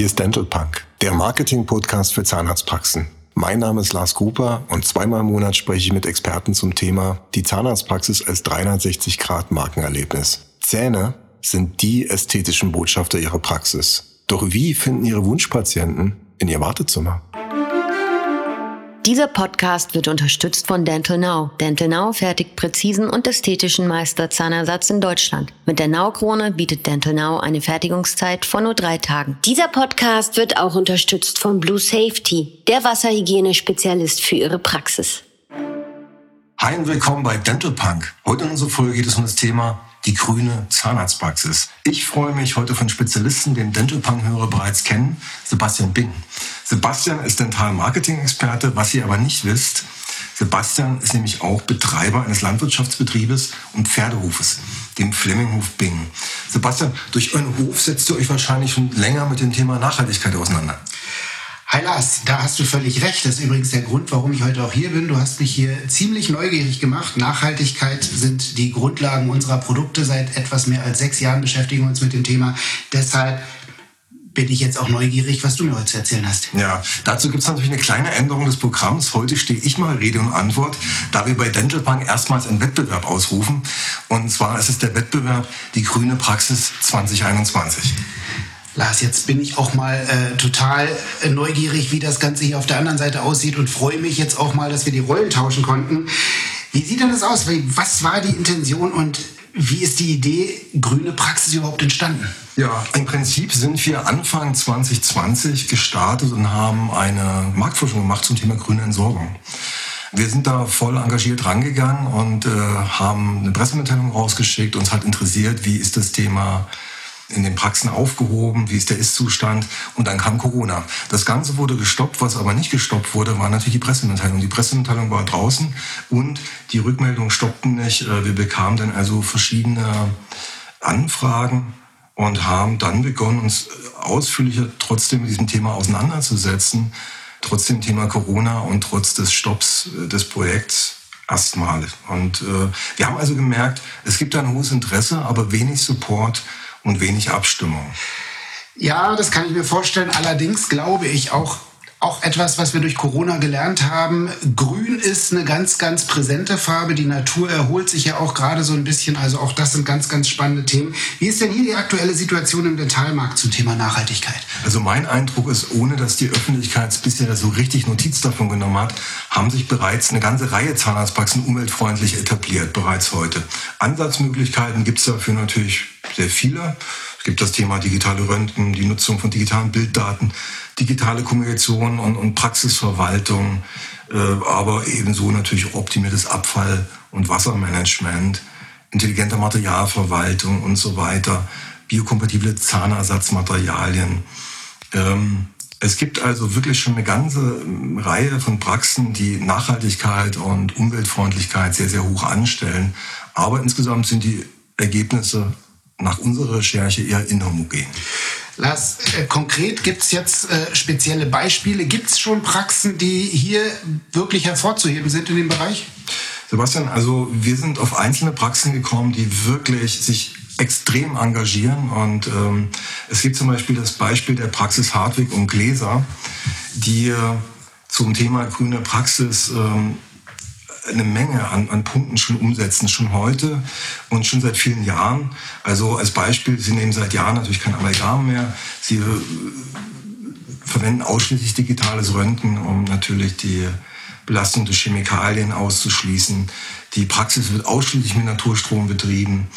Hier ist Dental Punk, der Marketing-Podcast für Zahnarztpraxen. Mein Name ist Lars Gruber und zweimal im Monat spreche ich mit Experten zum Thema die Zahnarztpraxis als 360-Grad-Markenerlebnis. Zähne sind die ästhetischen Botschafter ihrer Praxis. Doch wie finden Ihre Wunschpatienten in Ihr Wartezimmer? Dieser Podcast wird unterstützt von Dental Now. Dental Now fertigt präzisen und ästhetischen Meisterzahnersatz in Deutschland. Mit der Now-Krone bietet Dental Now eine Fertigungszeit von nur drei Tagen. Dieser Podcast wird auch unterstützt von Blue Safety, der Wasserhygiene-Spezialist für Ihre Praxis. Hi und willkommen bei Dental Punk. Heute in unserer Folge geht es um das Thema die grüne Zahnarztpraxis. Ich freue mich heute von Spezialisten, den Dental Punk-Hörer bereits kennen, Sebastian Bing. Sebastian ist Dental-Marketing-Experte, was ihr aber nicht wisst. Sebastian ist nämlich auch Betreiber eines Landwirtschaftsbetriebes und Pferdehofes, dem Fleminghof Bing. Sebastian, durch euren Hof setzt ihr euch wahrscheinlich schon länger mit dem Thema Nachhaltigkeit auseinander. Hi Lars, da hast du völlig recht. Das ist übrigens der Grund, warum ich heute auch hier bin. Du hast mich hier ziemlich neugierig gemacht. Nachhaltigkeit sind die Grundlagen unserer Produkte. Seit etwas mehr als sechs Jahren beschäftigen wir uns mit dem Thema. Deshalb bin ich jetzt auch neugierig, was du mir heute zu erzählen hast. Ja, dazu gibt es natürlich eine kleine Änderung des Programms. Heute stehe ich mal Rede und Antwort, da wir bei Dental Bank erstmals einen Wettbewerb ausrufen. Und zwar ist es der Wettbewerb Die grüne Praxis 2021. Lars, jetzt bin ich auch mal äh, total äh, neugierig, wie das Ganze hier auf der anderen Seite aussieht und freue mich jetzt auch mal, dass wir die Rollen tauschen konnten. Wie sieht denn das aus? Was war die Intention und wie ist die Idee grüne Praxis überhaupt entstanden? Ja, im Prinzip sind wir Anfang 2020 gestartet und haben eine Marktforschung gemacht zum Thema grüne Entsorgung. Wir sind da voll engagiert rangegangen und äh, haben eine Pressemitteilung rausgeschickt. Uns hat interessiert, wie ist das Thema in den Praxen aufgehoben, wie ist der Ist-Zustand und dann kam Corona. Das Ganze wurde gestoppt, was aber nicht gestoppt wurde, war natürlich die Pressemitteilung. Die Pressemitteilung war draußen und die Rückmeldungen stoppten nicht. Äh, wir bekamen dann also verschiedene Anfragen und haben dann begonnen, uns ausführlicher trotzdem mit diesem Thema auseinanderzusetzen, trotz dem Thema Corona und trotz des Stopps äh, des Projekts erstmal. Und äh, wir haben also gemerkt, es gibt ein hohes Interesse, aber wenig Support und wenig Abstimmung. Ja, das kann ich mir vorstellen. Allerdings glaube ich auch, auch etwas, was wir durch Corona gelernt haben. Grün ist eine ganz, ganz präsente Farbe. Die Natur erholt sich ja auch gerade so ein bisschen. Also auch das sind ganz, ganz spannende Themen. Wie ist denn hier die aktuelle Situation im Dentalmarkt zum Thema Nachhaltigkeit? Also mein Eindruck ist, ohne dass die Öffentlichkeit bisher so richtig Notiz davon genommen hat, haben sich bereits eine ganze Reihe Zahnarztpraxen umweltfreundlich etabliert, bereits heute. Ansatzmöglichkeiten gibt es dafür natürlich sehr viele. Es gibt das Thema digitale Röntgen, die Nutzung von digitalen Bilddaten, digitale Kommunikation und, und Praxisverwaltung, äh, aber ebenso natürlich optimiertes Abfall- und Wassermanagement, intelligente Materialverwaltung und so weiter, biokompatible Zahnersatzmaterialien. Ähm, es gibt also wirklich schon eine ganze Reihe von Praxen, die Nachhaltigkeit und Umweltfreundlichkeit sehr, sehr hoch anstellen. Aber insgesamt sind die Ergebnisse nach unserer Recherche eher inhomogen. Lars, äh, konkret gibt es jetzt äh, spezielle Beispiele? Gibt es schon Praxen, die hier wirklich hervorzuheben sind in dem Bereich? Sebastian, also wir sind auf einzelne Praxen gekommen, die wirklich sich extrem engagieren. Und ähm, es gibt zum Beispiel das Beispiel der Praxis Hartwig und Gläser, die äh, zum Thema grüne Praxis ähm, eine Menge an, an Punkten schon umsetzen, schon heute und schon seit vielen Jahren. Also als Beispiel, Sie nehmen seit Jahren natürlich kein Amalgam mehr. Sie äh, verwenden ausschließlich digitales Röntgen, um natürlich die Belastung durch Chemikalien auszuschließen. Die Praxis wird ausschließlich mit Naturstrom betrieben.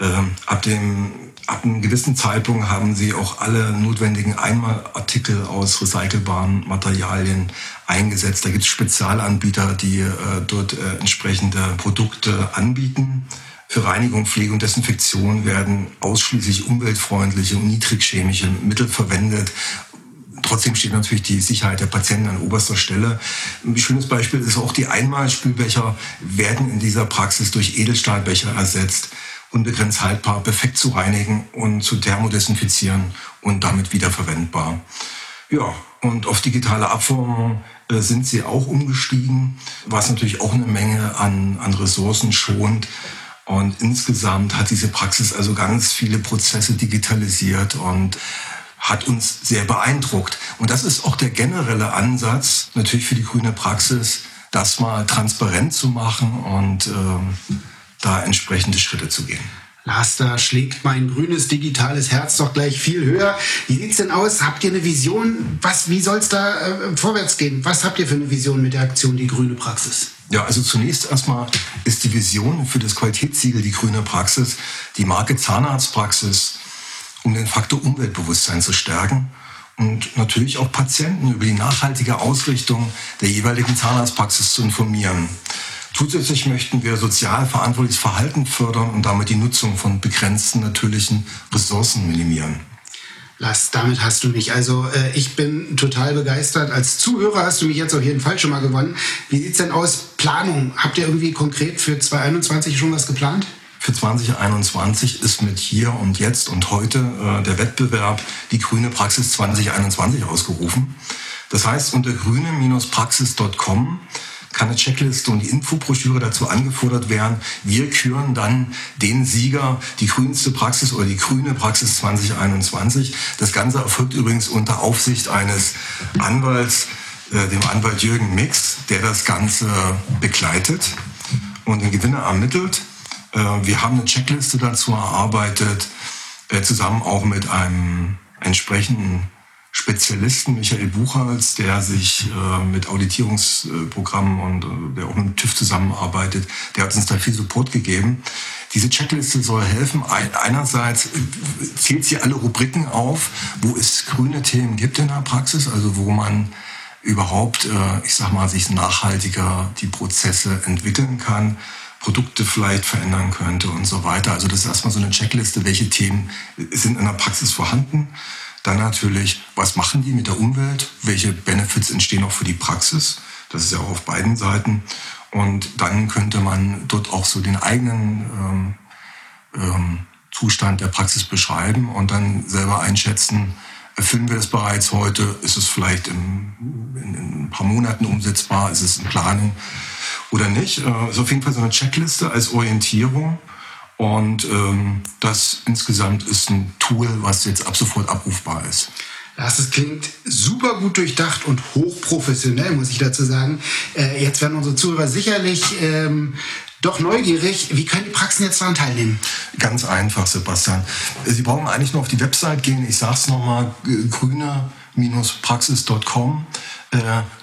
Ähm, ab, dem, ab einem gewissen Zeitpunkt haben sie auch alle notwendigen Einmalartikel aus recycelbaren Materialien eingesetzt. Da gibt es Spezialanbieter, die äh, dort äh, entsprechende Produkte anbieten. Für Reinigung, Pflege und Desinfektion werden ausschließlich umweltfreundliche und niedrigchemische Mittel verwendet. Trotzdem steht natürlich die Sicherheit der Patienten an oberster Stelle. Ein schönes Beispiel ist auch die Einmalspülbecher werden in dieser Praxis durch Edelstahlbecher ersetzt unbegrenzt haltbar, perfekt zu reinigen und zu thermodesinfizieren und damit wiederverwendbar. Ja, und auf digitale Abformung äh, sind sie auch umgestiegen, was natürlich auch eine Menge an, an Ressourcen schont. Und insgesamt hat diese Praxis also ganz viele Prozesse digitalisiert und hat uns sehr beeindruckt. Und das ist auch der generelle Ansatz natürlich für die grüne Praxis, das mal transparent zu machen und ähm, da entsprechende Schritte zu gehen. Lars, da schlägt mein grünes digitales Herz doch gleich viel höher. Wie sieht's denn aus? Habt ihr eine Vision? Was, wie soll's da äh, vorwärts gehen? Was habt ihr für eine Vision mit der Aktion Die Grüne Praxis? Ja, also zunächst erstmal ist die Vision für das Qualitätssiegel Die Grüne Praxis die Marke Zahnarztpraxis, um den Faktor Umweltbewusstsein zu stärken und natürlich auch Patienten über die nachhaltige Ausrichtung der jeweiligen Zahnarztpraxis zu informieren. Zusätzlich möchten wir sozial verantwortliches Verhalten fördern und damit die Nutzung von begrenzten natürlichen Ressourcen minimieren. Lass, damit hast du mich. Also äh, ich bin total begeistert. Als Zuhörer hast du mich jetzt auf jeden Fall schon mal gewonnen. Wie sieht es denn aus? Planung. Habt ihr irgendwie konkret für 2021 schon was geplant? Für 2021 ist mit hier und jetzt und heute äh, der Wettbewerb die Grüne Praxis 2021 ausgerufen. Das heißt, unter grüne-praxis.com kann eine Checkliste und die Infobroschüre dazu angefordert werden. Wir küren dann den Sieger, die grünste Praxis oder die grüne Praxis 2021. Das Ganze erfolgt übrigens unter Aufsicht eines Anwalts, äh, dem Anwalt Jürgen Mix, der das Ganze begleitet und den Gewinner ermittelt. Äh, wir haben eine Checkliste dazu erarbeitet, äh, zusammen auch mit einem entsprechenden Spezialisten, Michael Buchholz, der sich äh, mit Auditierungsprogrammen und äh, der auch mit TÜV zusammenarbeitet, der hat uns da viel Support gegeben. Diese Checkliste soll helfen. Einerseits zählt sie alle Rubriken auf, wo es grüne Themen gibt in der Praxis, also wo man überhaupt, äh, ich sag mal, sich nachhaltiger die Prozesse entwickeln kann. Produkte vielleicht verändern könnte und so weiter. Also das ist erstmal so eine Checkliste, welche Themen sind in der Praxis vorhanden. Dann natürlich, was machen die mit der Umwelt? Welche Benefits entstehen auch für die Praxis? Das ist ja auch auf beiden Seiten. Und dann könnte man dort auch so den eigenen ähm, ähm, Zustand der Praxis beschreiben und dann selber einschätzen, erfüllen wir das bereits heute? Ist es vielleicht im, in, in, ein paar Monaten umsetzbar? Ist es in Planung oder nicht? Äh, ist auf jeden Fall so eine Checkliste als Orientierung. Und ähm, das insgesamt ist ein Tool, was jetzt ab sofort abrufbar ist. Das klingt super gut durchdacht und hochprofessionell, muss ich dazu sagen. Äh, jetzt werden unsere Zuhörer sicherlich ähm, doch neugierig. Wie können die Praxen jetzt daran teilnehmen? Ganz einfach, Sebastian. Sie brauchen eigentlich nur auf die Website gehen. Ich sage es nochmal, grüner-praxis.com äh,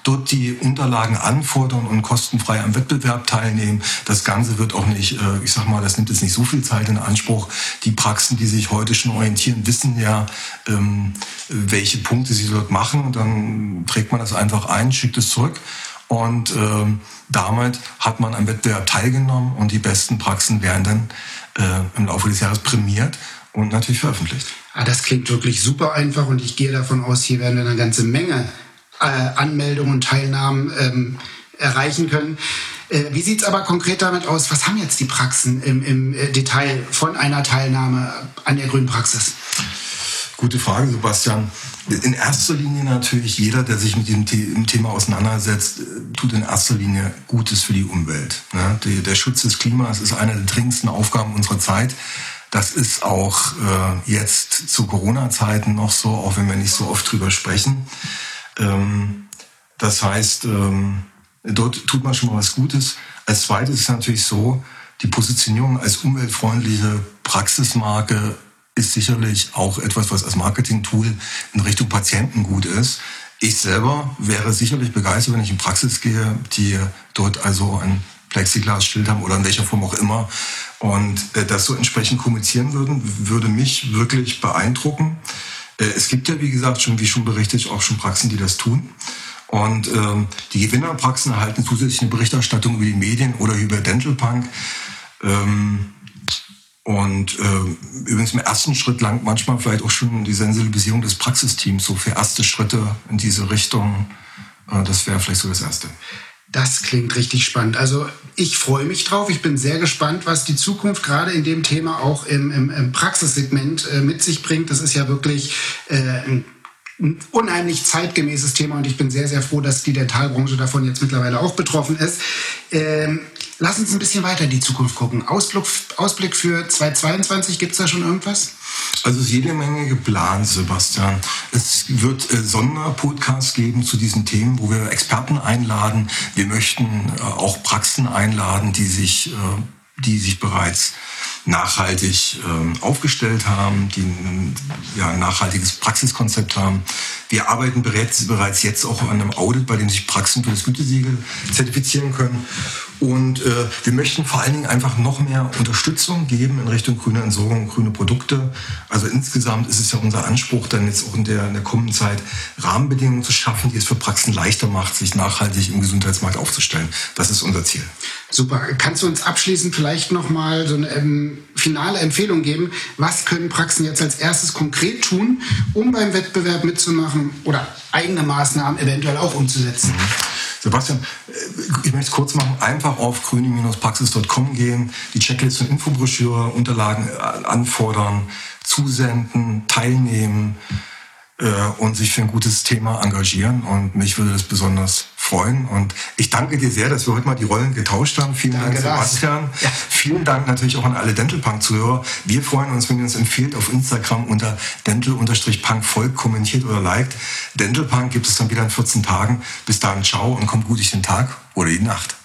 dort die Unterlagen anfordern und kostenfrei am Wettbewerb teilnehmen. Das Ganze wird auch nicht, äh, ich sag mal, das nimmt jetzt nicht so viel Zeit in Anspruch. Die Praxen, die sich heute schon orientieren, wissen ja, ähm, welche Punkte sie dort machen. Und dann trägt man das einfach ein, schickt es zurück. Und ähm, damit hat man am Wettbewerb teilgenommen und die besten Praxen werden dann äh, im Laufe des Jahres prämiert und natürlich veröffentlicht. Ah, das klingt wirklich super einfach und ich gehe davon aus, hier werden wir eine ganze Menge äh, Anmeldungen und Teilnahmen ähm, erreichen können. Äh, wie sieht es aber konkret damit aus? Was haben jetzt die Praxen im, im äh, Detail von einer Teilnahme an der Grünen Praxis? Gute Frage, Sebastian. In erster Linie natürlich jeder, der sich mit dem Thema auseinandersetzt, äh, tut in erster Linie Gutes für die Umwelt. Ne? Der Schutz des Klimas ist eine der dringendsten Aufgaben unserer Zeit. Das ist auch äh, jetzt zu Corona-Zeiten noch so, auch wenn wir nicht so oft drüber sprechen. Ähm, das heißt, ähm, dort tut man schon mal was Gutes. Als zweites ist es natürlich so, die Positionierung als umweltfreundliche Praxismarke ist sicherlich auch etwas, was als Marketing-Tool in Richtung Patienten gut ist. Ich selber wäre sicherlich begeistert, wenn ich in Praxis gehe, die dort also ein Plexiglas-Schild haben oder in welcher Form auch immer und äh, das so entsprechend kommunizieren würden, würde mich wirklich beeindrucken. Äh, es gibt ja, wie gesagt, schon, wie schon berichtet, auch schon Praxen, die das tun. Und ähm, die Gewinnerpraxen erhalten zusätzlich eine Berichterstattung über die Medien oder über Dental Punk. Ähm, und äh, übrigens im ersten Schritt lang manchmal vielleicht auch schon die Sensibilisierung des Praxisteams, so für erste Schritte in diese Richtung. Äh, das wäre vielleicht so das Erste. Das klingt richtig spannend. Also ich freue mich drauf. Ich bin sehr gespannt, was die Zukunft gerade in dem Thema auch im, im, im Praxissegment äh, mit sich bringt. Das ist ja wirklich äh, ein unheimlich zeitgemäßes Thema und ich bin sehr, sehr froh, dass die Dentalbranche davon jetzt mittlerweile auch betroffen ist. Ähm, lass uns ein bisschen weiter in die Zukunft gucken. Ausblick, Ausblick für 2022, gibt es da schon irgendwas? Also es ist jede Menge geplant, Sebastian. Es wird äh, Sonderpodcasts geben zu diesen Themen, wo wir Experten einladen. Wir möchten äh, auch Praxen einladen, die sich, äh, die sich bereits nachhaltig äh, aufgestellt haben, die ein nachhaltiges Praxiskonzept haben. Wir arbeiten bereits jetzt auch an einem Audit, bei dem sich Praxen für das Gütesiegel zertifizieren können. Und äh, wir möchten vor allen Dingen einfach noch mehr Unterstützung geben in Richtung grüne Entsorgung, grüne Produkte. Also insgesamt ist es ja unser Anspruch, dann jetzt auch in der, in der kommenden Zeit Rahmenbedingungen zu schaffen, die es für Praxen leichter macht, sich nachhaltig im Gesundheitsmarkt aufzustellen. Das ist unser Ziel. Super. Kannst du uns abschließend vielleicht nochmal so eine ähm, finale Empfehlung geben? Was können Praxen jetzt als erstes konkret tun, um beim Wettbewerb mitzumachen oder eigene Maßnahmen eventuell auch umzusetzen? Mhm. Sebastian, äh, ich möchte es kurz machen. Einfach auf grüne-praxis.com gehen, die Checkliste und Infobroschüre, Unterlagen äh, anfordern, zusenden, teilnehmen äh, und sich für ein gutes Thema engagieren. Und mich würde das besonders freuen. Und ich danke dir sehr, dass wir heute mal die Rollen getauscht haben. Vielen danke Dank, Sebastian. Ja. Vielen Dank natürlich auch an alle Dentalpunk-Zuhörer. Wir freuen uns, wenn ihr uns empfiehlt auf Instagram unter dental-punk folgt, kommentiert oder liked. Dentalpunk gibt es dann wieder in 14 Tagen. Bis dahin, ciao und kommt gut durch den Tag oder die Nacht.